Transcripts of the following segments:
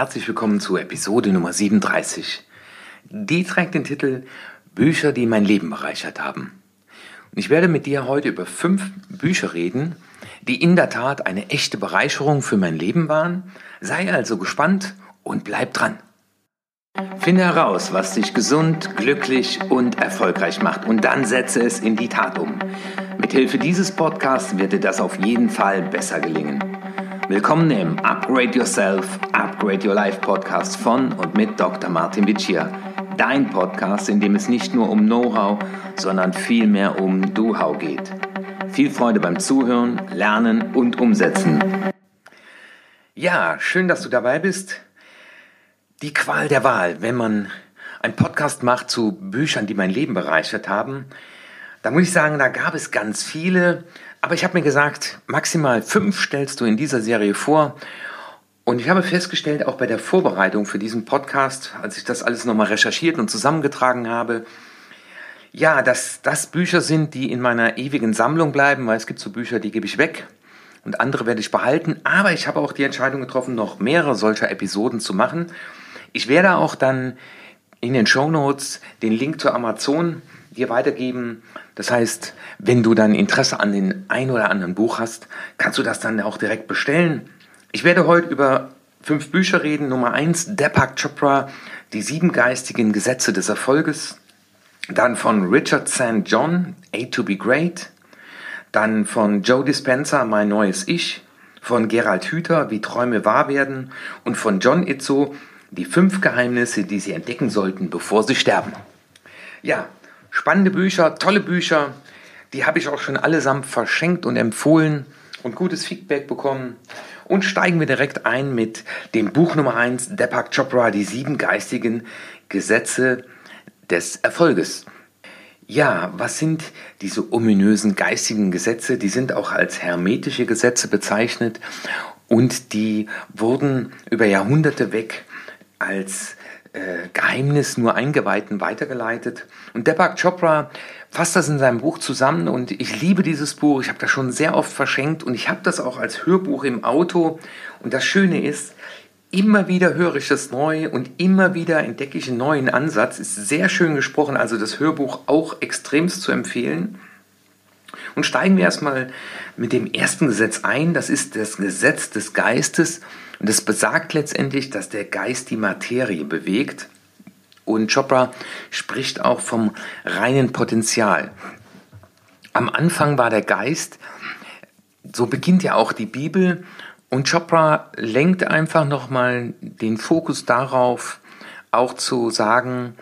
herzlich willkommen zu Episode Nummer 37. Die trägt den Titel Bücher, die mein Leben bereichert haben. Und ich werde mit dir heute über fünf Bücher reden, die in der Tat eine echte Bereicherung für mein Leben waren. Sei also gespannt und bleib dran. Finde heraus, was dich gesund, glücklich und erfolgreich macht und dann setze es in die Tat um. Mithilfe dieses Podcasts wird dir das auf jeden Fall besser gelingen. Willkommen im Upgrade Yourself, Upgrade Your Life Podcast von und mit Dr. Martin Vicia. Dein Podcast, in dem es nicht nur um Know-how, sondern vielmehr um Do-How geht. Viel Freude beim Zuhören, Lernen und Umsetzen. Ja, schön, dass du dabei bist. Die Qual der Wahl, wenn man einen Podcast macht zu Büchern, die mein Leben bereichert haben, da muss ich sagen, da gab es ganz viele, aber ich habe mir gesagt, maximal fünf stellst du in dieser Serie vor. Und ich habe festgestellt, auch bei der Vorbereitung für diesen Podcast, als ich das alles nochmal recherchiert und zusammengetragen habe, ja, dass das Bücher sind, die in meiner ewigen Sammlung bleiben, weil es gibt so Bücher, die gebe ich weg und andere werde ich behalten. Aber ich habe auch die Entscheidung getroffen, noch mehrere solcher Episoden zu machen. Ich werde auch dann in den Show Notes den Link zu Amazon dir weitergeben. Das heißt, wenn du dann Interesse an den ein oder anderen Buch hast, kannst du das dann auch direkt bestellen. Ich werde heute über fünf Bücher reden. Nummer eins, Deepak Chopra, die sieben geistigen Gesetze des Erfolges. Dann von Richard St. John, A to be Great. Dann von Joe Dispenza, Mein neues Ich. Von Gerald Hüther, Wie Träume wahr werden. Und von John Itzo, Die fünf Geheimnisse, die Sie entdecken sollten, bevor Sie sterben. Ja, Spannende Bücher, tolle Bücher. Die habe ich auch schon allesamt verschenkt und empfohlen und gutes Feedback bekommen. Und steigen wir direkt ein mit dem Buch Nummer 1, Deepak Chopra, die sieben geistigen Gesetze des Erfolges. Ja, was sind diese ominösen geistigen Gesetze? Die sind auch als hermetische Gesetze bezeichnet und die wurden über Jahrhunderte weg als äh, Geheimnis nur Eingeweihten weitergeleitet. Und Deepak Chopra fasst das in seinem Buch zusammen und ich liebe dieses Buch. Ich habe das schon sehr oft verschenkt und ich habe das auch als Hörbuch im Auto. Und das Schöne ist, immer wieder höre ich das neu und immer wieder entdecke ich einen neuen Ansatz. Ist sehr schön gesprochen, also das Hörbuch auch extremst zu empfehlen. Und steigen wir erstmal mit dem ersten Gesetz ein. Das ist das Gesetz des Geistes. Und es besagt letztendlich, dass der Geist die Materie bewegt. Und Chopra spricht auch vom reinen Potenzial. Am Anfang war der Geist, so beginnt ja auch die Bibel. Und Chopra lenkt einfach nochmal den Fokus darauf, auch zu sagen,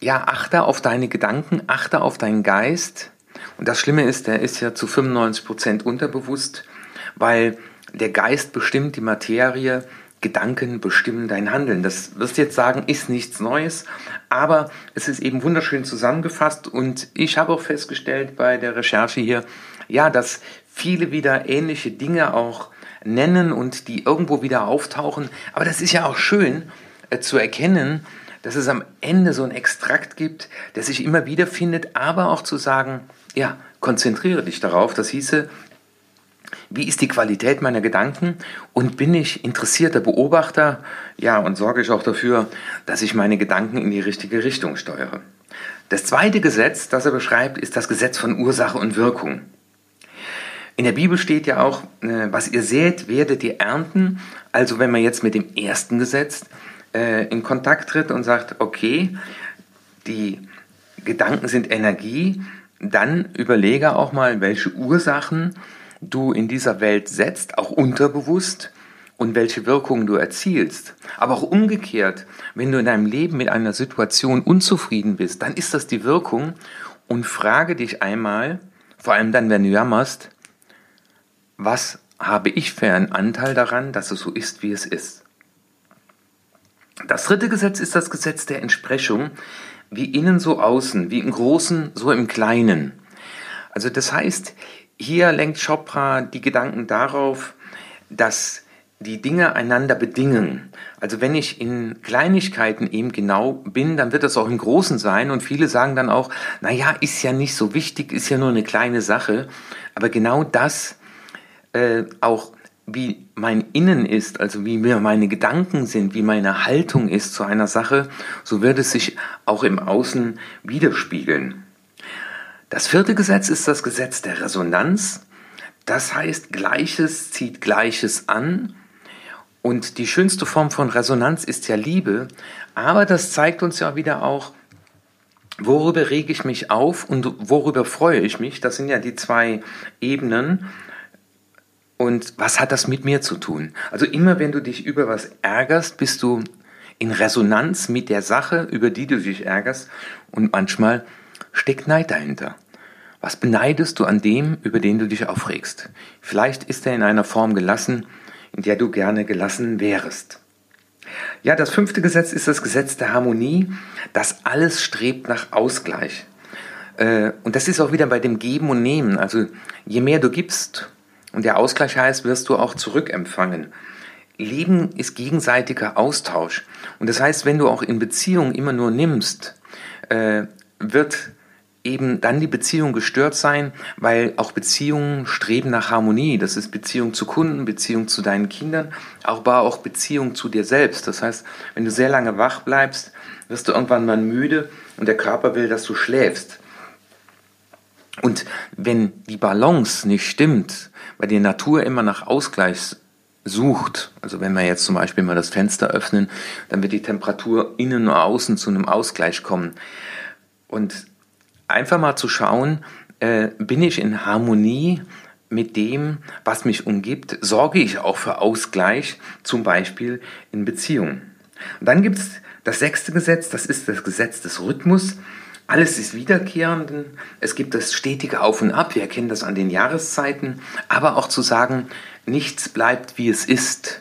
ja, achte auf deine Gedanken, achte auf deinen Geist, und das Schlimme ist, der ist ja zu 95 Prozent unterbewusst, weil der Geist bestimmt die Materie, Gedanken bestimmen dein Handeln. Das wirst du jetzt sagen, ist nichts Neues, aber es ist eben wunderschön zusammengefasst und ich habe auch festgestellt bei der Recherche hier, ja, dass viele wieder ähnliche Dinge auch nennen und die irgendwo wieder auftauchen. Aber das ist ja auch schön äh, zu erkennen, dass es am Ende so ein Extrakt gibt, der sich immer wieder findet, aber auch zu sagen, ja, konzentriere dich darauf. Das hieße, wie ist die Qualität meiner Gedanken und bin ich interessierter Beobachter? Ja, und sorge ich auch dafür, dass ich meine Gedanken in die richtige Richtung steuere. Das zweite Gesetz, das er beschreibt, ist das Gesetz von Ursache und Wirkung. In der Bibel steht ja auch, äh, was ihr seht, werdet ihr ernten. Also wenn man jetzt mit dem ersten Gesetz äh, in Kontakt tritt und sagt, okay, die Gedanken sind Energie, dann überlege auch mal, welche Ursachen du in dieser Welt setzt, auch unterbewusst, und welche Wirkungen du erzielst. Aber auch umgekehrt, wenn du in deinem Leben mit einer Situation unzufrieden bist, dann ist das die Wirkung und frage dich einmal, vor allem dann, wenn du jammerst, was habe ich für einen Anteil daran, dass es so ist, wie es ist. Das dritte Gesetz ist das Gesetz der Entsprechung wie innen so außen, wie im Großen so im Kleinen. Also das heißt, hier lenkt Chopra die Gedanken darauf, dass die Dinge einander bedingen. Also wenn ich in Kleinigkeiten eben genau bin, dann wird das auch im Großen sein. Und viele sagen dann auch, naja, ist ja nicht so wichtig, ist ja nur eine kleine Sache. Aber genau das äh, auch wie mein Innen ist, also wie mir meine Gedanken sind, wie meine Haltung ist zu einer Sache, so wird es sich auch im Außen widerspiegeln. Das vierte Gesetz ist das Gesetz der Resonanz. Das heißt, Gleiches zieht Gleiches an. Und die schönste Form von Resonanz ist ja Liebe. Aber das zeigt uns ja wieder auch, worüber rege ich mich auf und worüber freue ich mich. Das sind ja die zwei Ebenen. Und was hat das mit mir zu tun? Also immer wenn du dich über was ärgerst, bist du in Resonanz mit der Sache, über die du dich ärgerst. Und manchmal steckt Neid dahinter. Was beneidest du an dem, über den du dich aufregst? Vielleicht ist er in einer Form gelassen, in der du gerne gelassen wärest. Ja, das fünfte Gesetz ist das Gesetz der Harmonie. Das alles strebt nach Ausgleich. Äh, und das ist auch wieder bei dem Geben und Nehmen. Also je mehr du gibst, und der Ausgleich heißt, wirst du auch zurückempfangen. Leben ist gegenseitiger Austausch. Und das heißt, wenn du auch in Beziehungen immer nur nimmst, äh, wird eben dann die Beziehung gestört sein, weil auch Beziehungen streben nach Harmonie. Das ist Beziehung zu Kunden, Beziehung zu deinen Kindern, aber auch Beziehung zu dir selbst. Das heißt, wenn du sehr lange wach bleibst, wirst du irgendwann mal müde und der Körper will, dass du schläfst. Und wenn die Balance nicht stimmt, weil die Natur immer nach Ausgleich sucht, also wenn wir jetzt zum Beispiel mal das Fenster öffnen, dann wird die Temperatur innen und außen zu einem Ausgleich kommen. Und einfach mal zu schauen, äh, bin ich in Harmonie mit dem, was mich umgibt, sorge ich auch für Ausgleich, zum Beispiel in Beziehungen. Dann gibt es das sechste Gesetz, das ist das Gesetz des Rhythmus. Alles ist wiederkehrend. Es gibt das stetige Auf und Ab. Wir erkennen das an den Jahreszeiten. Aber auch zu sagen, nichts bleibt wie es ist.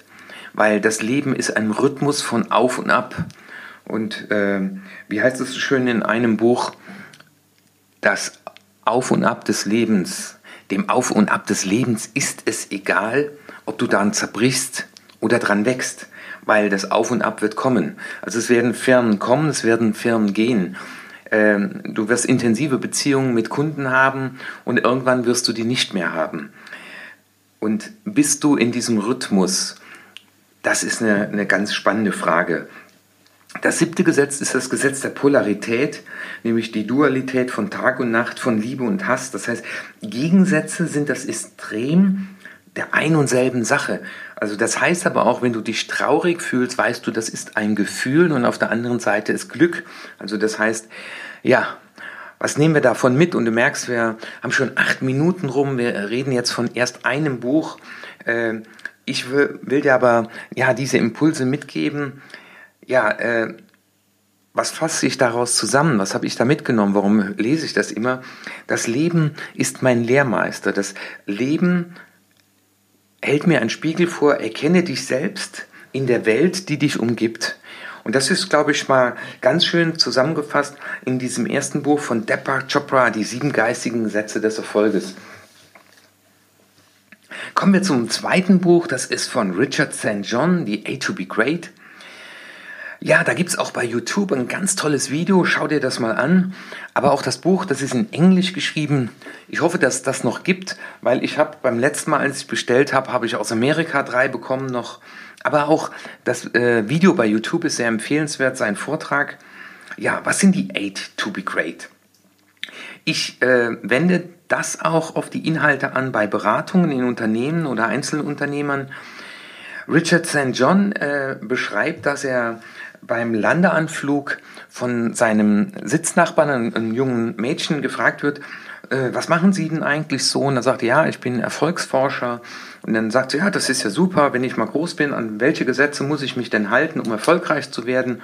Weil das Leben ist ein Rhythmus von Auf und Ab. Und äh, wie heißt es so schön in einem Buch, das Auf und Ab des Lebens, dem Auf und Ab des Lebens ist es egal, ob du daran zerbrichst oder dran wächst, weil das Auf und Ab wird kommen. Also es werden Firmen kommen, es werden Firmen gehen. Ähm, du wirst intensive Beziehungen mit Kunden haben und irgendwann wirst du die nicht mehr haben. Und bist du in diesem Rhythmus? Das ist eine, eine ganz spannende Frage. Das siebte Gesetz ist das Gesetz der Polarität, nämlich die Dualität von Tag und Nacht, von Liebe und Hass. Das heißt, Gegensätze sind das Extrem der ein und selben Sache. Also das heißt aber auch, wenn du dich traurig fühlst, weißt du, das ist ein Gefühl und auf der anderen Seite ist Glück. Also das heißt, ja, was nehmen wir davon mit? Und du merkst, wir haben schon acht Minuten rum, wir reden jetzt von erst einem Buch. Äh, ich will, dir aber ja diese Impulse mitgeben ja, äh, was fasse ich daraus zusammen? Was habe ich da mitgenommen? Warum lese ich das immer? Das Leben ist mein Lehrmeister. Das Leben hält mir einen Spiegel vor, erkenne dich selbst in der Welt, die dich umgibt. Und das ist, glaube ich, mal ganz schön zusammengefasst in diesem ersten Buch von Deepak Chopra, die sieben geistigen Gesetze des Erfolges. Kommen wir zum zweiten Buch, das ist von Richard St. John, The A to Be Great. Ja, da gibt's auch bei YouTube ein ganz tolles Video, schau dir das mal an. Aber auch das Buch, das ist in Englisch geschrieben. Ich hoffe, dass das noch gibt, weil ich habe beim letzten Mal, als ich bestellt habe, habe ich aus Amerika drei bekommen noch. Aber auch das äh, Video bei YouTube ist sehr empfehlenswert, sein Vortrag. Ja, was sind die Eight to be great? Ich äh, wende das auch auf die Inhalte an bei Beratungen in Unternehmen oder Einzelunternehmern. Richard St. John äh, beschreibt, dass er beim Landeanflug von seinem Sitznachbarn, einem, jungen Mädchen, gefragt wird, äh, was machen Sie denn eigentlich so? Und er sagt, ja, ich bin Erfolgsforscher. Und dann sagt sie, ja, das ist ja super, wenn ich mal groß bin, an welche Gesetze muss ich mich denn halten, um erfolgreich zu werden?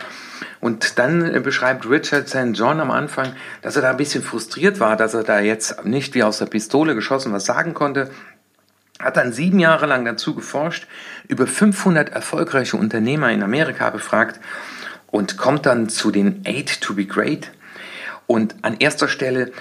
Und dann äh, beschreibt Richard St. John am Anfang, dass er da ein bisschen frustriert war, dass er da jetzt nicht wie aus der Pistole geschossen was sagen konnte, hat dann sieben Jahre lang dazu geforscht, über 500 erfolgreiche Unternehmer in Amerika befragt und kommt dann zu den Eight to be Great. Und an erster Stelle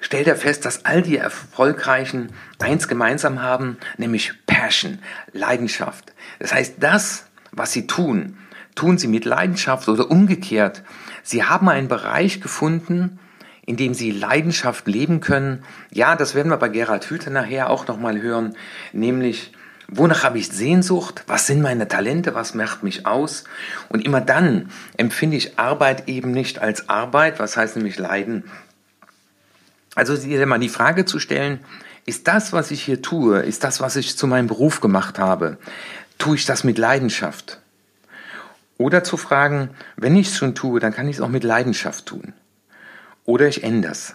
stellt er fest, dass all die Erfolgreichen eins gemeinsam haben, nämlich Passion, Leidenschaft. Das heißt, das, was sie tun, tun sie mit Leidenschaft oder umgekehrt. Sie haben einen Bereich gefunden, in dem sie Leidenschaft leben können. Ja, das werden wir bei Gerhard Hüther nachher auch nochmal hören, nämlich Wonach habe ich Sehnsucht? Was sind meine Talente? Was macht mich aus? Und immer dann empfinde ich Arbeit eben nicht als Arbeit, was heißt nämlich Leiden. Also dir mal die Frage zu stellen, ist das, was ich hier tue, ist das, was ich zu meinem Beruf gemacht habe, tue ich das mit Leidenschaft? Oder zu fragen, wenn ich es schon tue, dann kann ich es auch mit Leidenschaft tun. Oder ich ändere es.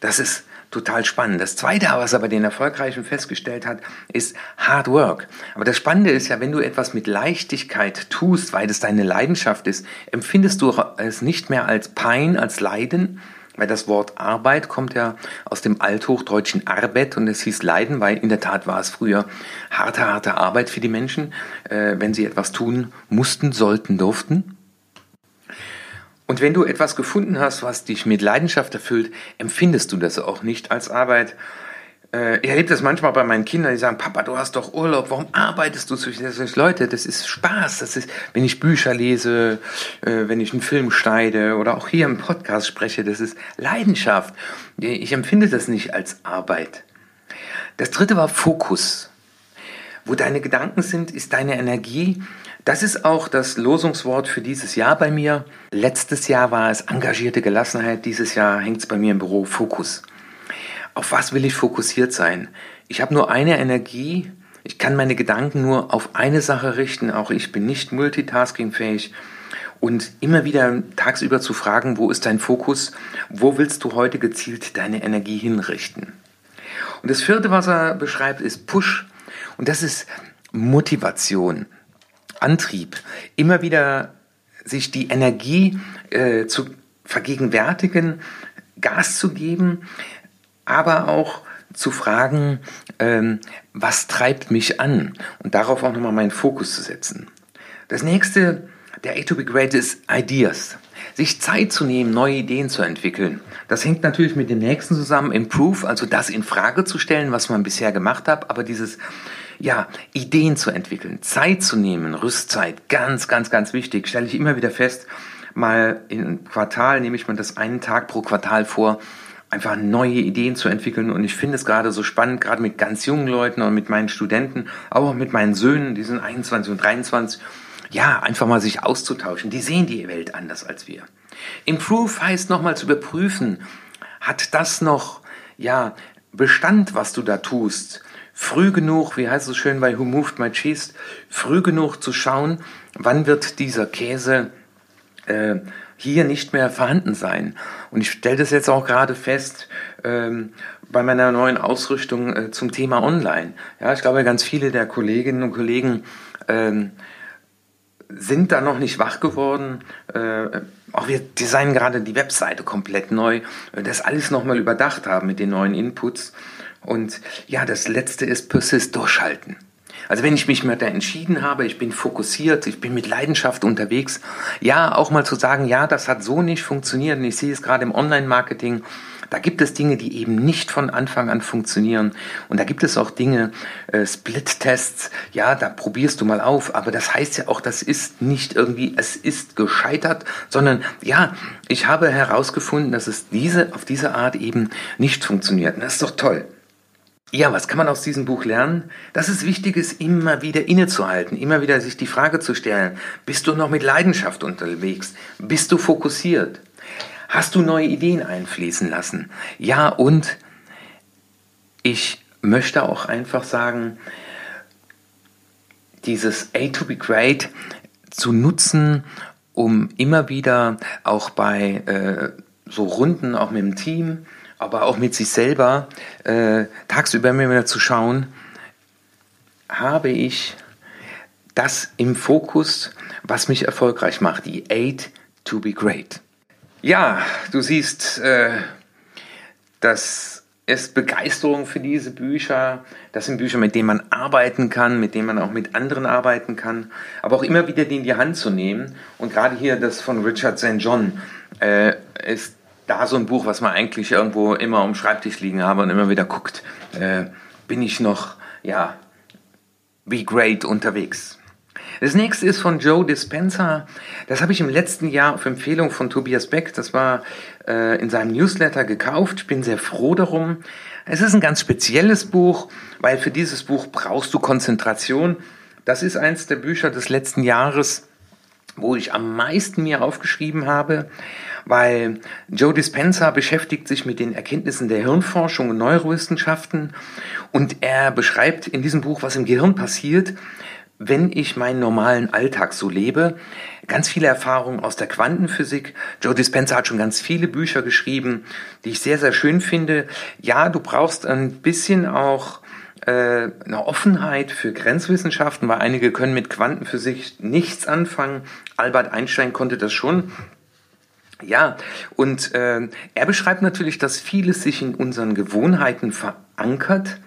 Das ist total spannend. Das Zweite, was er bei den Erfolgreichen festgestellt hat, ist Hard Work. Aber das Spannende ist ja, wenn du etwas mit Leichtigkeit tust, weil es deine Leidenschaft ist, empfindest du es nicht mehr als Pein, als Leiden, weil das Wort Arbeit kommt ja aus dem althochdeutschen Arbeit und es hieß Leiden, weil in der Tat war es früher harte, harte Arbeit für die Menschen, äh, wenn sie etwas tun mussten, sollten, durften. Und wenn du etwas gefunden hast, was dich mit Leidenschaft erfüllt, empfindest du das auch nicht als Arbeit. Äh, ich erlebe das manchmal bei meinen Kindern, die sagen, Papa, du hast doch Urlaub, warum arbeitest du so? Leute, das ist Spaß. Das ist, wenn ich Bücher lese, äh, wenn ich einen Film schneide oder auch hier im Podcast spreche, das ist Leidenschaft. Ich empfinde das nicht als Arbeit. Das dritte war Fokus. Wo deine Gedanken sind, ist deine Energie das ist auch das Losungswort für dieses Jahr bei mir. Letztes Jahr war es engagierte Gelassenheit, dieses Jahr hängt es bei mir im Büro Fokus. Auf was will ich fokussiert sein? Ich habe nur eine Energie, ich kann meine Gedanken nur auf eine Sache richten, auch ich bin nicht multitaskingfähig. Und immer wieder tagsüber zu fragen, wo ist dein Fokus, wo willst du heute gezielt deine Energie hinrichten? Und das vierte, was er beschreibt, ist Push. Und das ist Motivation. Antrieb, immer wieder sich die Energie äh, zu vergegenwärtigen, Gas zu geben, aber auch zu fragen, ähm, was treibt mich an und darauf auch nochmal meinen Fokus zu setzen. Das nächste, der A to be great ist Ideas. Sich Zeit zu nehmen, neue Ideen zu entwickeln. Das hängt natürlich mit dem nächsten zusammen, Improve, also das in Frage zu stellen, was man bisher gemacht hat, aber dieses ja, Ideen zu entwickeln, Zeit zu nehmen, Rüstzeit, ganz, ganz, ganz wichtig, stelle ich immer wieder fest. Mal im Quartal nehme ich mir das einen Tag pro Quartal vor, einfach neue Ideen zu entwickeln. Und ich finde es gerade so spannend, gerade mit ganz jungen Leuten und mit meinen Studenten, aber auch mit meinen Söhnen, die sind 21 und 23, ja, einfach mal sich auszutauschen. Die sehen die Welt anders als wir. Improve heißt nochmal zu überprüfen, hat das noch, ja, Bestand, was du da tust? Früh genug, wie heißt es schön bei Who Moved My Cheese, früh genug zu schauen, wann wird dieser Käse äh, hier nicht mehr vorhanden sein. Und ich stelle das jetzt auch gerade fest ähm, bei meiner neuen Ausrüstung äh, zum Thema Online. Ja, ich glaube, ganz viele der Kolleginnen und Kollegen ähm, sind da noch nicht wach geworden. Äh, auch wir designen gerade die Webseite komplett neu, äh, das alles nochmal überdacht haben mit den neuen Inputs. Und ja, das letzte ist Persist durchhalten. Also wenn ich mich mal da entschieden habe, ich bin fokussiert, ich bin mit Leidenschaft unterwegs, ja, auch mal zu sagen, ja, das hat so nicht funktioniert und ich sehe es gerade im Online-Marketing, da gibt es Dinge, die eben nicht von Anfang an funktionieren und da gibt es auch Dinge, äh, Split-Tests, ja, da probierst du mal auf, aber das heißt ja auch, das ist nicht irgendwie, es ist gescheitert, sondern ja, ich habe herausgefunden, dass es diese, auf diese Art eben nicht funktioniert und das ist doch toll. Ja, was kann man aus diesem Buch lernen? Dass es wichtig ist, immer wieder innezuhalten, immer wieder sich die Frage zu stellen, bist du noch mit Leidenschaft unterwegs? Bist du fokussiert? Hast du neue Ideen einfließen lassen? Ja, und ich möchte auch einfach sagen, dieses A to be great zu nutzen, um immer wieder auch bei äh, so Runden, auch mit dem Team, aber auch mit sich selber äh, tagsüber mir wieder zu schauen, habe ich das im Fokus, was mich erfolgreich macht, die Eight to be great. Ja, du siehst, äh, dass es Begeisterung für diese Bücher, das sind Bücher, mit denen man arbeiten kann, mit denen man auch mit anderen arbeiten kann, aber auch immer wieder die in die Hand zu nehmen. Und gerade hier das von Richard St. John äh, ist da so ein Buch, was man eigentlich irgendwo immer am Schreibtisch liegen habe und immer wieder guckt, äh, bin ich noch, ja, wie great unterwegs. Das nächste ist von Joe Dispenza. Das habe ich im letzten Jahr auf Empfehlung von Tobias Beck, das war äh, in seinem Newsletter gekauft. Ich bin sehr froh darum. Es ist ein ganz spezielles Buch, weil für dieses Buch brauchst du Konzentration. Das ist eins der Bücher des letzten Jahres, wo ich am meisten mir aufgeschrieben habe, weil Joe Dispenza beschäftigt sich mit den Erkenntnissen der Hirnforschung und Neurowissenschaften und er beschreibt in diesem Buch, was im Gehirn passiert, wenn ich meinen normalen Alltag so lebe. Ganz viele Erfahrungen aus der Quantenphysik. Joe Dispenza hat schon ganz viele Bücher geschrieben, die ich sehr, sehr schön finde. Ja, du brauchst ein bisschen auch äh, eine Offenheit für Grenzwissenschaften, weil einige können mit Quantenphysik nichts anfangen. Albert Einstein konnte das schon. Ja, und äh, er beschreibt natürlich, dass vieles sich in unseren Gewohnheiten verankert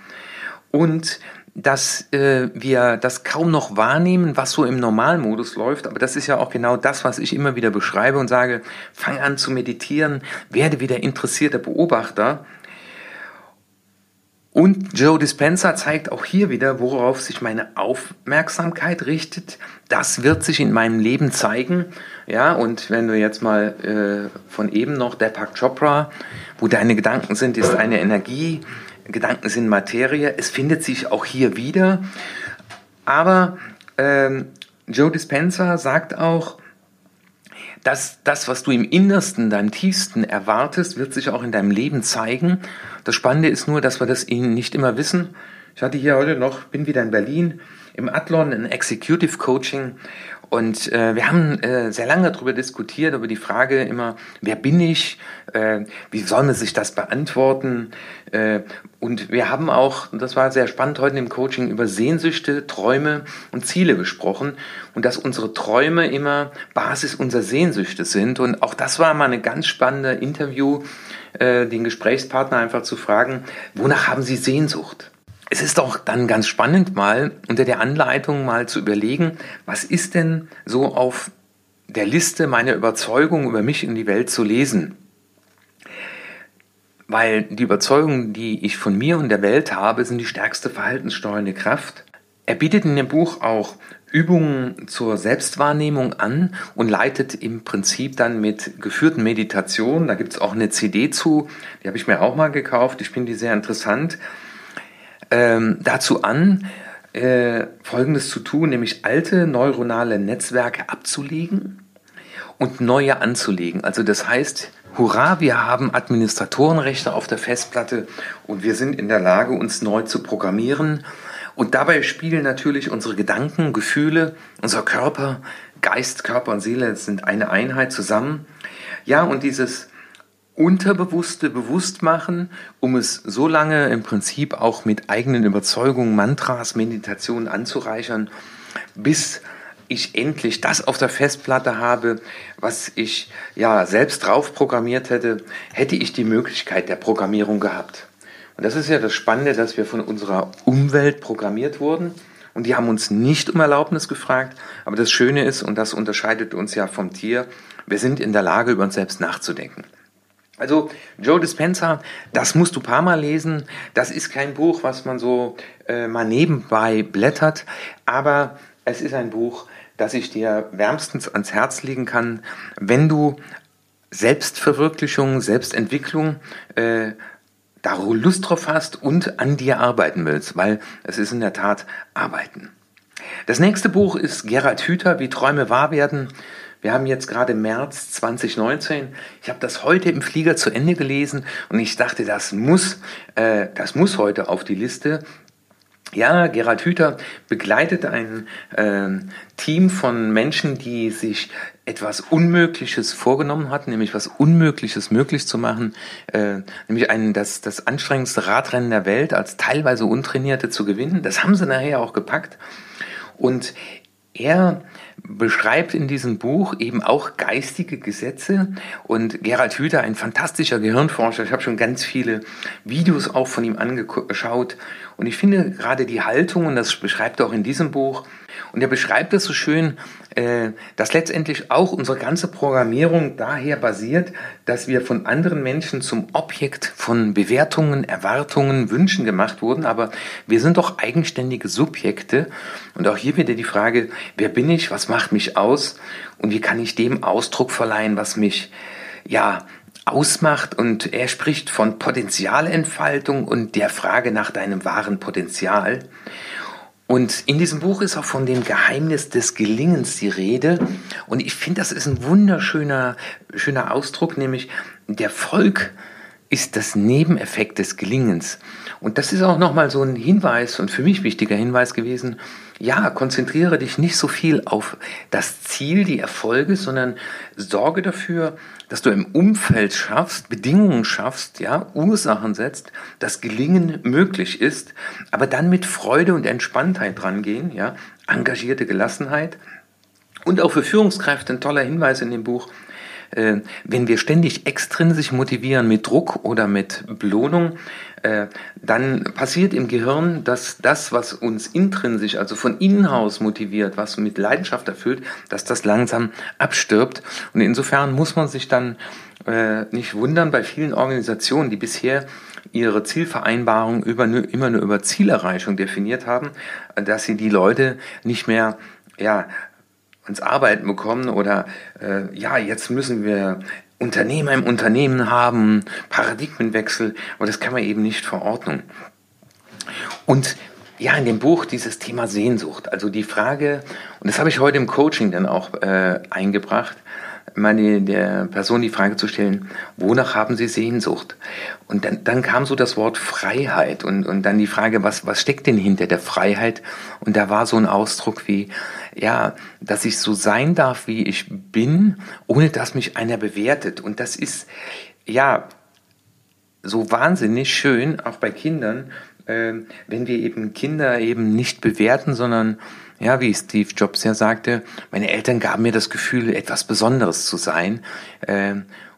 und dass äh, wir das kaum noch wahrnehmen, was so im Normalmodus läuft. Aber das ist ja auch genau das, was ich immer wieder beschreibe und sage, fang an zu meditieren, werde wieder interessierter Beobachter. Und Joe Dispenza zeigt auch hier wieder, worauf sich meine Aufmerksamkeit richtet. Das wird sich in meinem Leben zeigen. Ja, und wenn du jetzt mal äh, von eben noch Deepak Chopra, wo deine Gedanken sind, ist eine Energie, Gedanken sind Materie. Es findet sich auch hier wieder. Aber ähm, Joe Dispenza sagt auch, dass das, was du im Innersten, deinem Tiefsten erwartest, wird sich auch in deinem Leben zeigen. Das Spannende ist nur, dass wir das ihnen nicht immer wissen. Ich hatte hier heute noch, bin wieder in Berlin, im Athlon ein Executive Coaching und äh, wir haben äh, sehr lange darüber diskutiert, über die Frage immer, wer bin ich, äh, wie soll man sich das beantworten. Äh, und wir haben auch, das war sehr spannend heute im Coaching, über Sehnsüchte, Träume und Ziele gesprochen. Und dass unsere Träume immer Basis unserer Sehnsüchte sind. Und auch das war mal ein ganz spannender Interview, äh, den Gesprächspartner einfach zu fragen, wonach haben Sie Sehnsucht? Es ist doch dann ganz spannend, mal unter der Anleitung mal zu überlegen, was ist denn so auf der Liste meiner Überzeugung über mich in die Welt zu lesen. Weil die Überzeugungen, die ich von mir und der Welt habe, sind die stärkste verhaltenssteuernde Kraft. Er bietet in dem Buch auch Übungen zur Selbstwahrnehmung an und leitet im Prinzip dann mit geführten Meditationen, da gibt es auch eine CD zu, die habe ich mir auch mal gekauft, ich finde die sehr interessant, ähm, dazu an, äh, Folgendes zu tun, nämlich alte neuronale Netzwerke abzulegen und neue anzulegen. Also das heißt, hurra, wir haben Administratorenrechte auf der Festplatte und wir sind in der Lage, uns neu zu programmieren. Und dabei spielen natürlich unsere Gedanken, Gefühle, unser Körper, Geist, Körper und Seele sind eine Einheit zusammen. Ja, und dieses Unterbewusste bewusst machen, um es so lange im Prinzip auch mit eigenen Überzeugungen, Mantras, Meditationen anzureichern, bis ich endlich das auf der Festplatte habe, was ich ja selbst drauf programmiert hätte, hätte ich die Möglichkeit der Programmierung gehabt. Und das ist ja das Spannende, dass wir von unserer Umwelt programmiert wurden und die haben uns nicht um Erlaubnis gefragt. Aber das Schöne ist, und das unterscheidet uns ja vom Tier, wir sind in der Lage, über uns selbst nachzudenken. Also Joe Dispenza, das musst du paar Mal lesen. Das ist kein Buch, was man so äh, mal nebenbei blättert, aber es ist ein Buch, das ich dir wärmstens ans Herz legen kann, wenn du Selbstverwirklichung, Selbstentwicklung äh, da Lust drauf hast und an dir arbeiten willst, weil es ist in der Tat Arbeiten. Das nächste Buch ist Gerhard Hüther, Wie Träume wahr werden. Wir haben jetzt gerade März 2019. Ich habe das heute im Flieger zu Ende gelesen und ich dachte, das muss, äh, das muss heute auf die Liste. Ja, Gerhard Hüther begleitet ein äh, Team von Menschen, die sich etwas Unmögliches vorgenommen hatten, nämlich was Unmögliches möglich zu machen, äh, nämlich ein, das, das anstrengendste Radrennen der Welt als teilweise Untrainierte zu gewinnen. Das haben sie nachher auch gepackt. Und er beschreibt in diesem Buch eben auch geistige Gesetze. Und Gerald Hüther, ein fantastischer Gehirnforscher, ich habe schon ganz viele Videos auch von ihm angeschaut. Und ich finde gerade die Haltung, und das beschreibt er auch in diesem Buch, Und er beschreibt es so schön, dass letztendlich auch unsere ganze Programmierung daher basiert, dass wir von anderen Menschen zum Objekt von Bewertungen, Erwartungen, Wünschen gemacht wurden. Aber wir sind doch eigenständige Subjekte. Und auch hier wieder die Frage, wer bin ich, was macht mich aus und wie kann ich dem Ausdruck verleihen, was mich ja ausmacht und er spricht von Potenzialentfaltung und der Frage nach deinem wahren Potenzial. Und in diesem Buch ist auch von dem Geheimnis des Gelingens die Rede. Und ich finde, das ist ein wunderschöner schöner Ausdruck, nämlich der Volk ist das Nebeneffekt des Gelingens. Und das ist auch nochmal so ein Hinweis und für mich wichtiger Hinweis gewesen. Ja, konzentriere dich nicht so viel auf das Ziel, die Erfolge, sondern sorge dafür, dass du im Umfeld schaffst, Bedingungen schaffst, ja, Ursachen setzt, dass Gelingen möglich ist, aber dann mit Freude und Entspanntheit drangehen, ja, engagierte Gelassenheit. Und auch für Führungskräfte ein toller Hinweis in dem Buch, äh, wenn wir ständig extrinsisch motivieren mit Druck oder mit Belohnung, dann passiert im Gehirn, dass das, was uns intrinsisch, also von innen aus motiviert, was mit Leidenschaft erfüllt, dass das langsam abstirbt. Und insofern muss man sich dann äh, nicht wundern bei vielen Organisationen, die bisher ihre Zielvereinbarung über, immer nur über Zielerreichung definiert haben, dass sie die Leute nicht mehr ja, ans Arbeiten bekommen oder äh, ja, jetzt müssen wir Unternehmer im Unternehmen haben, Paradigmenwechsel, aber das kann man eben nicht verordnen. Und ja, in dem Buch dieses Thema Sehnsucht, also die Frage, und das habe ich heute im Coaching dann auch äh, eingebracht, meine, der Person die Frage zu stellen, wonach haben Sie Sehnsucht? Und dann, dann kam so das Wort Freiheit und, und dann die Frage, was, was steckt denn hinter der Freiheit? Und da war so ein Ausdruck wie, ja, dass ich so sein darf, wie ich bin, ohne dass mich einer bewertet. Und das ist, ja, so wahnsinnig schön, auch bei Kindern, äh, wenn wir eben Kinder eben nicht bewerten, sondern ja, wie Steve Jobs ja sagte, meine Eltern gaben mir das Gefühl, etwas Besonderes zu sein. Äh,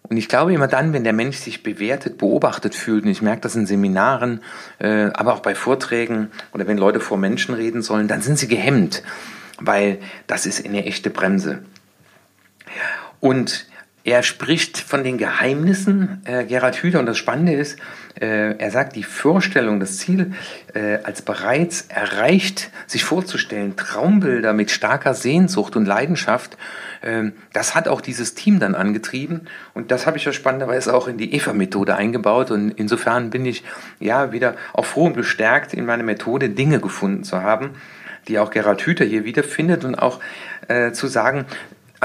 und ich glaube immer dann, wenn der Mensch sich bewertet, beobachtet fühlt, und ich merke das in Seminaren, äh, aber auch bei Vorträgen oder wenn Leute vor Menschen reden sollen, dann sind sie gehemmt weil das ist eine echte Bremse. Und er spricht von den Geheimnissen äh, Gerhard Hüther und das Spannende ist, äh, er sagt, die Vorstellung, das Ziel äh, als bereits erreicht, sich vorzustellen, Traumbilder mit starker Sehnsucht und Leidenschaft, äh, das hat auch dieses Team dann angetrieben. Und das habe ich ja spannenderweise auch in die EVA-Methode eingebaut. Und insofern bin ich ja wieder auch froh und bestärkt in meiner Methode Dinge gefunden zu haben, die auch Gerhard Hüther hier wiederfindet. Und auch äh, zu sagen,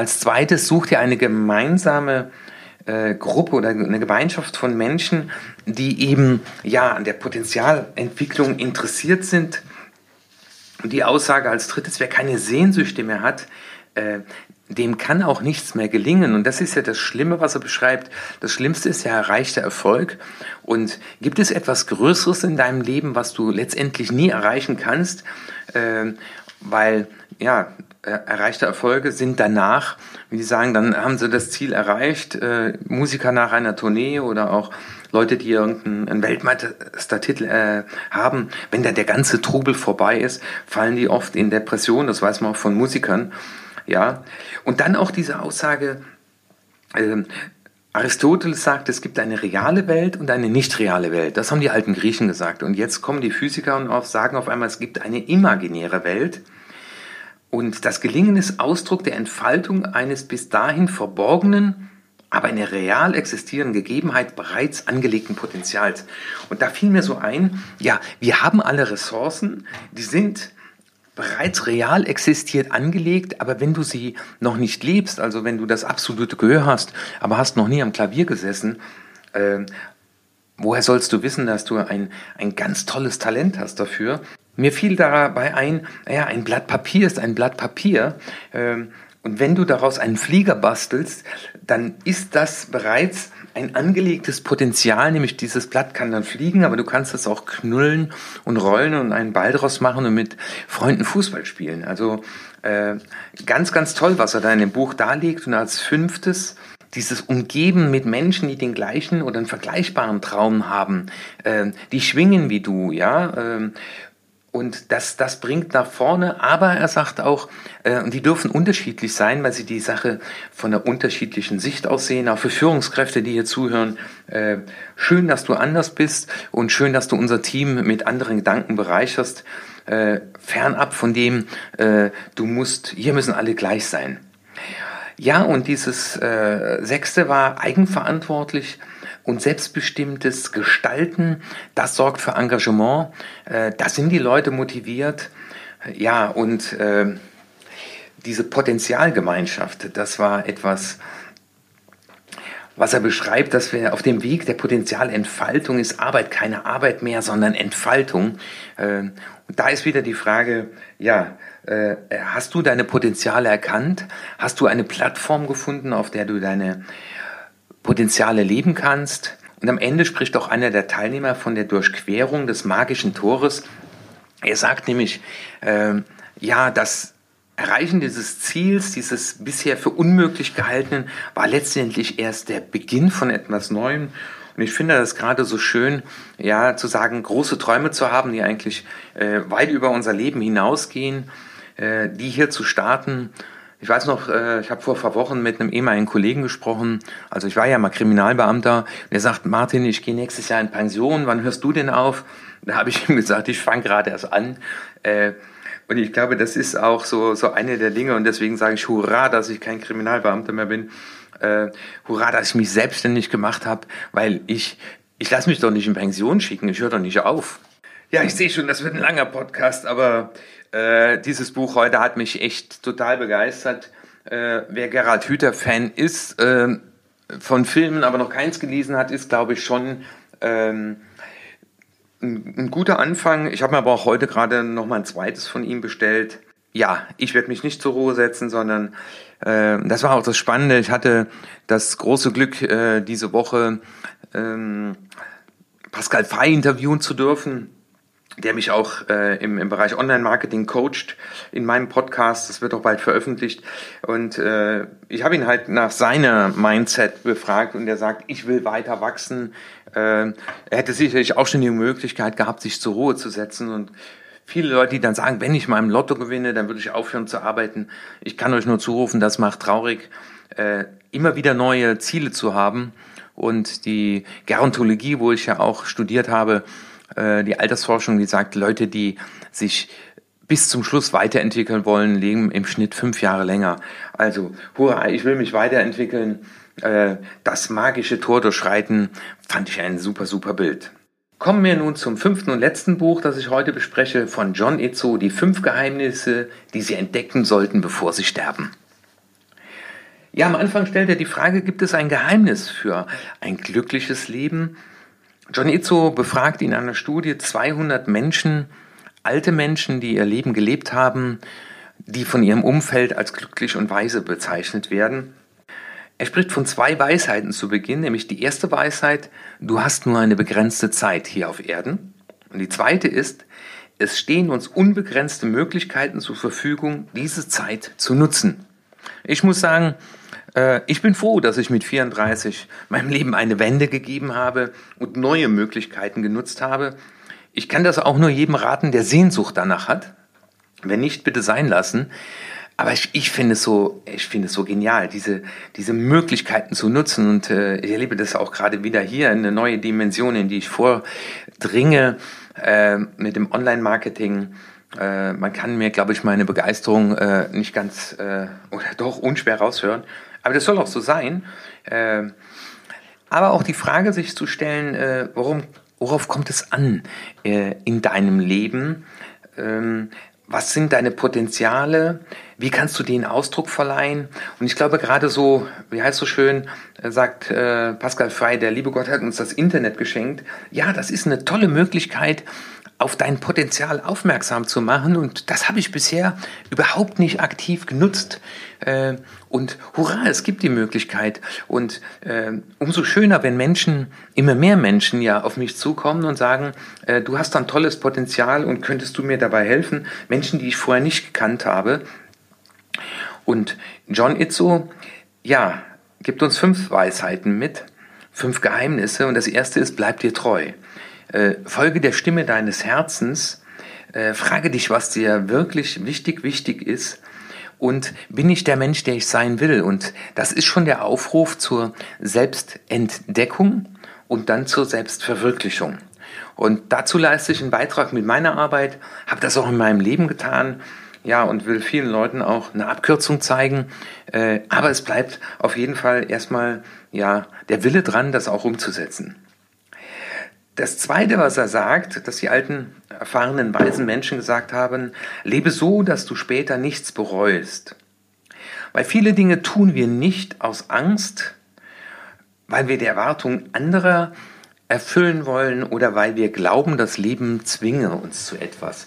als zweites sucht ihr eine gemeinsame äh, Gruppe oder eine Gemeinschaft von Menschen, die eben ja an der Potenzialentwicklung interessiert sind. Und die Aussage als drittes, wer keine Sehnsüchte mehr hat, äh, dem kann auch nichts mehr gelingen. Und das ist ja das Schlimme, was er beschreibt. Das Schlimmste ist ja erreichter Erfolg. Und gibt es etwas Größeres in deinem Leben, was du letztendlich nie erreichen kannst? Äh, weil, ja, erreichte Erfolge sind danach, wie die sagen, dann haben sie das Ziel erreicht. Äh, Musiker nach einer Tournee oder auch Leute, die irgendeinen Weltmeistertitel äh, haben, wenn dann der ganze Trubel vorbei ist, fallen die oft in Depression, das weiß man auch von Musikern. Ja, und dann auch diese Aussage, äh, Aristoteles sagt, es gibt eine reale Welt und eine nicht reale Welt. Das haben die alten Griechen gesagt. Und jetzt kommen die Physiker und sagen auf einmal, es gibt eine imaginäre Welt. Und das Gelingen ist Ausdruck der Entfaltung eines bis dahin verborgenen, aber eine real existierenden Gegebenheit bereits angelegten Potenzials. Und da fiel mir so ein, ja, wir haben alle Ressourcen, die sind bereits real existiert, angelegt, aber wenn du sie noch nicht lebst, also wenn du das absolute Gehör hast, aber hast noch nie am Klavier gesessen, äh, woher sollst du wissen, dass du ein, ein ganz tolles Talent hast dafür? Mir fiel dabei ein, naja, ein Blatt Papier ist ein Blatt Papier. Äh, und wenn du daraus einen Flieger bastelst, dann ist das bereits ein angelegtes Potenzial, nämlich dieses Blatt kann dann fliegen, aber du kannst es auch knullen und rollen und einen Ball draus machen und mit Freunden Fußball spielen. Also äh, ganz, ganz toll, was er da in dem Buch darlegt. Und als fünftes dieses Umgeben mit Menschen, die den gleichen oder einen vergleichbaren Traum haben, äh, die schwingen wie du, ja. Äh, Und das, das bringt nach vorne, aber er sagt auch, äh, die dürfen unterschiedlich sein, weil sie die Sache von einer unterschiedlichen Sicht aus sehen. Auch für Führungskräfte, die hier zuhören, äh, schön, dass du anders bist und schön, dass du unser Team mit anderen Gedanken bereicherst. Äh, fernab von dem, äh, du musst, hier müssen alle gleich sein. Ja, und dieses äh, sechste war eigenverantwortlich und selbstbestimmtes Gestalten, das sorgt für Engagement. Äh, da sind die Leute motiviert. Ja, und äh, diese Potenzialgemeinschaft, das war etwas, was er beschreibt, dass wir auf dem Weg der Potenzialentfaltung ist Arbeit keine Arbeit mehr, sondern Entfaltung. Äh, und da ist wieder die Frage, ja, äh, hast du deine Potenziale erkannt? Hast du eine Plattform gefunden, auf der du deine Potenziale leben kannst. Und am Ende spricht auch einer der Teilnehmer von der Durchquerung des magischen Tores. Er sagt nämlich, äh, ja, das Erreichen dieses Ziels, dieses bisher für unmöglich gehaltenen, war letztendlich erst der Beginn von etwas Neuem. Und ich finde das gerade so schön, ja, zu sagen, große Träume zu haben, die eigentlich äh, weit über unser Leben hinausgehen, äh, die hier zu starten ich weiß noch, äh, ich habe vor ein paar Wochen mit einem ehemaligen Kollegen gesprochen. Also ich war ja mal Kriminalbeamter. Und er sagt, Martin, ich gehe nächstes Jahr in Pension. Wann hörst du denn auf? Da habe ich ihm gesagt, ich fange gerade erst an. Äh, und ich glaube, das ist auch so, so eine der Dinge. Und deswegen sage ich Hurra, dass ich kein Kriminalbeamter mehr bin. Äh, hurra, dass ich mich selbstständig gemacht habe, weil ich, ich lasse mich doch nicht in Pension schicken. Ich höre doch nicht auf. Ja, ich sehe schon, das wird ein langer Podcast, aber äh, dieses Buch heute hat mich echt total begeistert. Äh, wer Gerald Hüther-Fan ist, äh, von Filmen aber noch keins gelesen hat, ist, glaube ich, schon ähm, ein, ein, guter Anfang. Ich habe mir aber auch heute gerade noch mal ein zweites von ihm bestellt. Ja, ich werde mich nicht zur Ruhe setzen, sondern äh, das war auch das Spannende. Ich hatte das große Glück, äh, diese Woche ähm, Pascal Fay interviewen zu dürfen der mich auch äh, im, im Bereich Online-Marketing coacht in meinem Podcast. Das wird auch bald veröffentlicht. Und äh, ich habe ihn halt nach seiner Mindset befragt und er sagt, ich will weiter wachsen. Äh, er hätte sicherlich auch schon die Möglichkeit gehabt, sich zur Ruhe zu setzen und viele Leute, die dann sagen, wenn ich mal im Lotto gewinne, dann würde ich aufhören zu arbeiten. Ich kann euch nur zurufen, das macht traurig, äh, immer wieder neue Ziele zu haben. Und die Gerontologie, wo ich ja auch studiert habe, äh, die Altersforschung, die sagt, Leute, die sich bis zum Schluss weiterentwickeln wollen, leben im Schnitt fünf Jahre länger. Also, hurra, ich will mich weiterentwickeln. Äh, das magische Tor durchschreiten, fand ich ein super, super Bild. Kommen wir nun zum fünften und letzten Buch, das ich heute bespreche, von John Izzo, die fünf Geheimnisse, die Sie entdecken sollten, bevor Sie sterben. Ja, am Anfang stellt er die Frage, gibt es ein Geheimnis für ein glückliches Leben? John Izzo befragt in einer Studie 200 Menschen, alte Menschen, die ihr Leben gelebt haben, die von ihrem Umfeld als glücklich und weise bezeichnet werden. Er spricht von zwei Weisheiten zu Beginn, nämlich die erste Weisheit, du hast nur eine begrenzte Zeit hier auf Erden. Und die zweite ist, es stehen uns unbegrenzte Möglichkeiten zur Verfügung, diese Zeit zu nutzen. Ich muss sagen, ich bin froh, dass ich mit 34 meinem Leben eine Wende gegeben habe und neue Möglichkeiten genutzt habe. Ich kann das auch nur jedem raten, der Sehnsucht danach hat. Wenn nicht, bitte sein lassen. Aber ich, ich finde es so, ich finde es so genial, diese, diese Möglichkeiten zu nutzen. Und äh, ich erlebe das auch gerade wieder hier, eine neue Dimension, in die ich vordringe äh, mit dem Online-Marketing. Äh, man kann mir, glaube ich, meine Begeisterung äh, nicht ganz äh, oder doch unschwer raushören. Aber das soll auch so sein. Äh, aber auch die Frage sich zu stellen, äh, worauf kommt es an äh, in deinem Leben? Ähm, was sind deine Potenziale? Wie kannst du denen Ausdruck verleihen? Und ich glaube gerade so, wie heißt so schön, äh, sagt äh, Pascal Frey, der liebe Gott hat uns das Internet geschenkt. Ja, das ist eine tolle Möglichkeit, auf dein Potenzial aufmerksam zu machen. Und das habe ich bisher überhaupt nicht aktiv genutzt. Äh, und hurra, es gibt die Möglichkeit. Und äh, umso schöner, wenn Menschen, immer mehr Menschen ja auf mich zukommen und sagen, äh, du hast ein tolles Potenzial und könntest du mir dabei helfen. Menschen, die ich vorher nicht gekannt habe. Und John Itzo, ja, gibt uns fünf Weisheiten mit, fünf Geheimnisse. Und das erste ist, bleib dir treu. Äh, folge der Stimme deines Herzens, Äh, frage dich, was dir wirklich wichtig, wichtig ist. Und bin ich der Mensch, der ich sein will? Und das ist schon der Aufruf zur Selbstentdeckung und dann zur Selbstverwirklichung. Und dazu leiste ich einen Beitrag mit meiner Arbeit, habe das auch in meinem Leben getan, ja, und will vielen Leuten auch eine Abkürzung zeigen. Äh, aber es bleibt auf jeden Fall erstmal ja der Wille dran, das auch umzusetzen. Das Zweite, was er sagt, dass die alten, erfahrenen, weisen Menschen gesagt haben, lebe so, dass du später nichts bereust. Weil viele Dinge tun wir nicht aus Angst, weil wir die Erwartungen anderer erfüllen wollen oder weil wir glauben, das Leben zwinge uns zu etwas.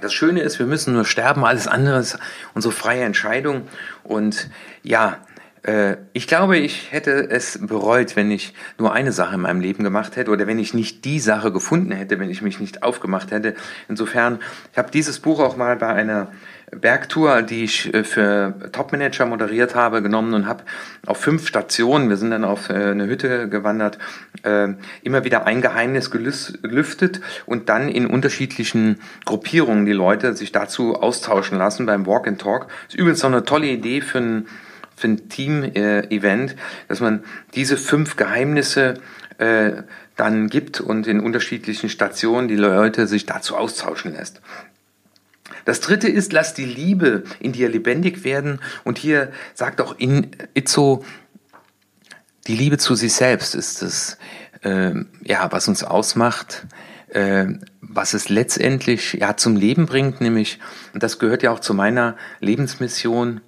Das Schöne ist, wir müssen nur sterben, alles andere ist unsere freie Entscheidung. Und ja, ich glaube, ich hätte es bereut, wenn ich nur eine Sache in meinem Leben gemacht hätte oder wenn ich nicht die Sache gefunden hätte, wenn ich mich nicht aufgemacht hätte. Insofern, ich habe dieses Buch auch mal bei einer Bergtour, die ich äh, für Topmanager moderiert habe, genommen und habe auf fünf Stationen, wir sind dann auf äh, eine Hütte gewandert, äh, immer wieder ein Geheimnis gelüftet und dann in unterschiedlichen Gruppierungen die Leute sich dazu austauschen lassen beim Walk and Talk. Das ist übrigens noch eine tolle Idee für ein, für ein Team-Event, dass man diese fünf Geheimnisse dann gibt und in unterschiedlichen Stationen die Leute sich dazu austauschen lässt. Das dritte ist, lass die Liebe in dir lebendig werden. Und hier sagt auch in Itzo, die Liebe zu sich selbst ist es, äh, ja, was uns ausmacht, äh, was es letztendlich ja zum Leben bringt, nämlich, und das gehört ja auch zu meiner Lebensmission,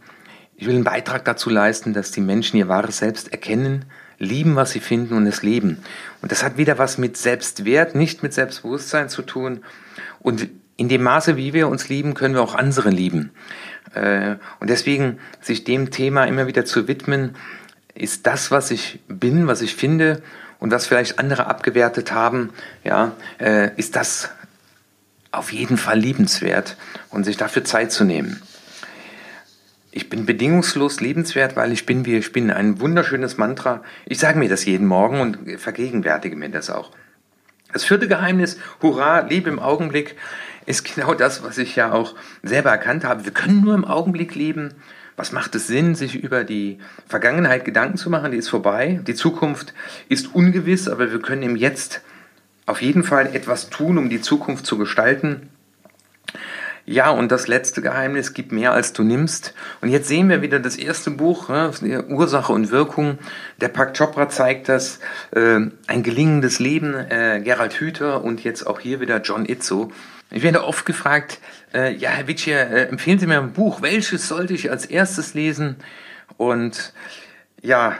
ich will einen Beitrag dazu leisten, dass die Menschen ihr wahres Selbst erkennen, lieben, was sie finden und es leben. Und das hat wieder was mit Selbstwert, nicht mit Selbstbewusstsein zu tun. Und in dem Maße, wie wir uns lieben, können wir auch andere lieben. Äh, und deswegen sich dem Thema immer wieder zu widmen, ist das, was ich bin, was ich finde und was vielleicht andere abgewertet haben, ja, äh, ist das auf jeden Fall liebenswert und sich dafür Zeit zu nehmen. Ich bin bedingungslos liebenswert, weil ich bin, wie ich bin. Ein wunderschönes Mantra. Ich sage mir das jeden Morgen und vergegenwärtige mir das auch. Das vierte Geheimnis, Hurra, Liebe im Augenblick ist genau das, was ich ja auch selber erkannt habe. Wir können nur im Augenblick leben. Was macht es Sinn, sich über die Vergangenheit Gedanken zu machen? Die ist vorbei. Die Zukunft ist ungewiss, aber wir können im Jetzt auf jeden Fall etwas tun, um die Zukunft zu gestalten. Ja, und das letzte Geheimnis, gib mehr als du nimmst. Und jetzt sehen wir wieder das erste Buch, ne, Ursache und Wirkung. Der Pak Chopra zeigt das, äh, ein gelingendes Leben, äh, Gerald Hüther und jetzt auch hier wieder John Itzo. Ich werde oft gefragt, äh, ja, Herr Witschier, äh, empfehlen Sie mir ein Buch, welches sollte ich als erstes lesen? Und ja,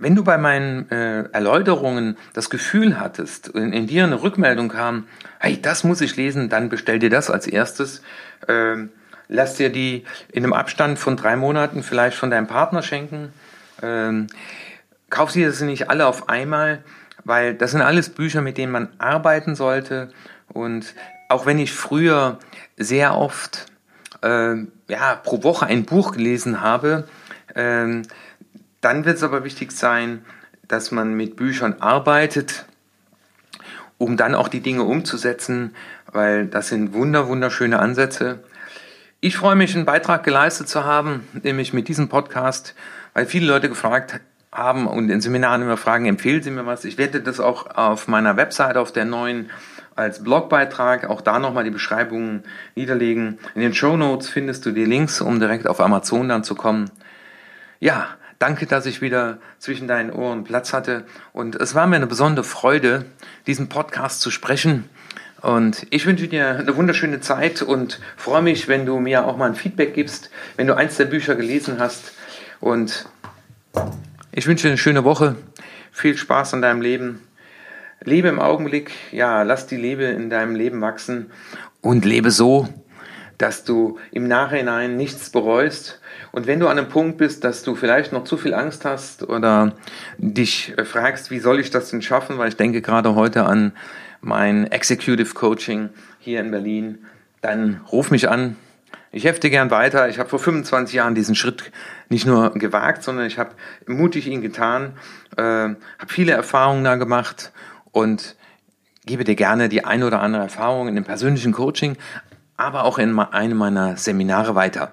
wenn du bei meinen äh, Erläuterungen das Gefühl hattest, in, in, dir eine Rückmeldung kam, hey, das muss ich lesen, dann bestell dir das als erstes. Äh, lass dir die in einem Abstand von drei Monaten vielleicht von deinem Partner schenken. Ähm, kauf sie das nicht alle auf einmal, weil das sind alles Bücher, mit denen man arbeiten sollte. Und auch wenn ich früher sehr oft äh, ja, pro Woche ein Buch gelesen habe, äh, dann wird es aber wichtig sein, dass man mit Büchern arbeitet, um dann auch die Dinge umzusetzen, weil das sind wunder, wunderschöne Ansätze. Ich freue mich, einen Beitrag geleistet zu haben, nämlich mit diesem Podcast, weil viele Leute gefragt haben und in Seminaren immer fragen, empfehlen Sie mir was? Ich werde das auch auf meiner Website, auf der neuen als Blogbeitrag. Auch da nochmal die Beschreibungen niederlegen. In den Show Notes findest du die Links, um direkt auf Amazon dann zu kommen. Ja, danke, dass ich wieder zwischen deinen Ohren Platz hatte. Und es war mir eine besondere Freude, diesen Podcast zu sprechen. Und ich wünsche dir eine wunderschöne Zeit und freue mich, wenn du mir auch mal ein Feedback gibst, wenn du eins der Bücher gelesen hast. Und ich wünsche dir eine schöne Woche, viel Spaß in deinem Leben Lebe im Augenblick, ja, lass die Liebe in deinem Leben wachsen und lebe so, dass du im Nachhinein nichts bereust. Und wenn du an einem Punkt bist, dass du vielleicht noch zu viel Angst hast oder dich fragst, wie soll ich das denn schaffen, weil ich denke gerade heute an mein Executive Coaching hier in Berlin, dann ruf mich an. Ich dir gern weiter. Ich habe vor 25 Jahren diesen Schritt nicht nur gewagt, sondern ich habe mutig ihn getan, äh, habe viele Erfahrungen da gemacht und gebe dir gerne die ein oder andere Erfahrung in dem persönlichen Coaching, aber auch in einem meiner Seminare weiter.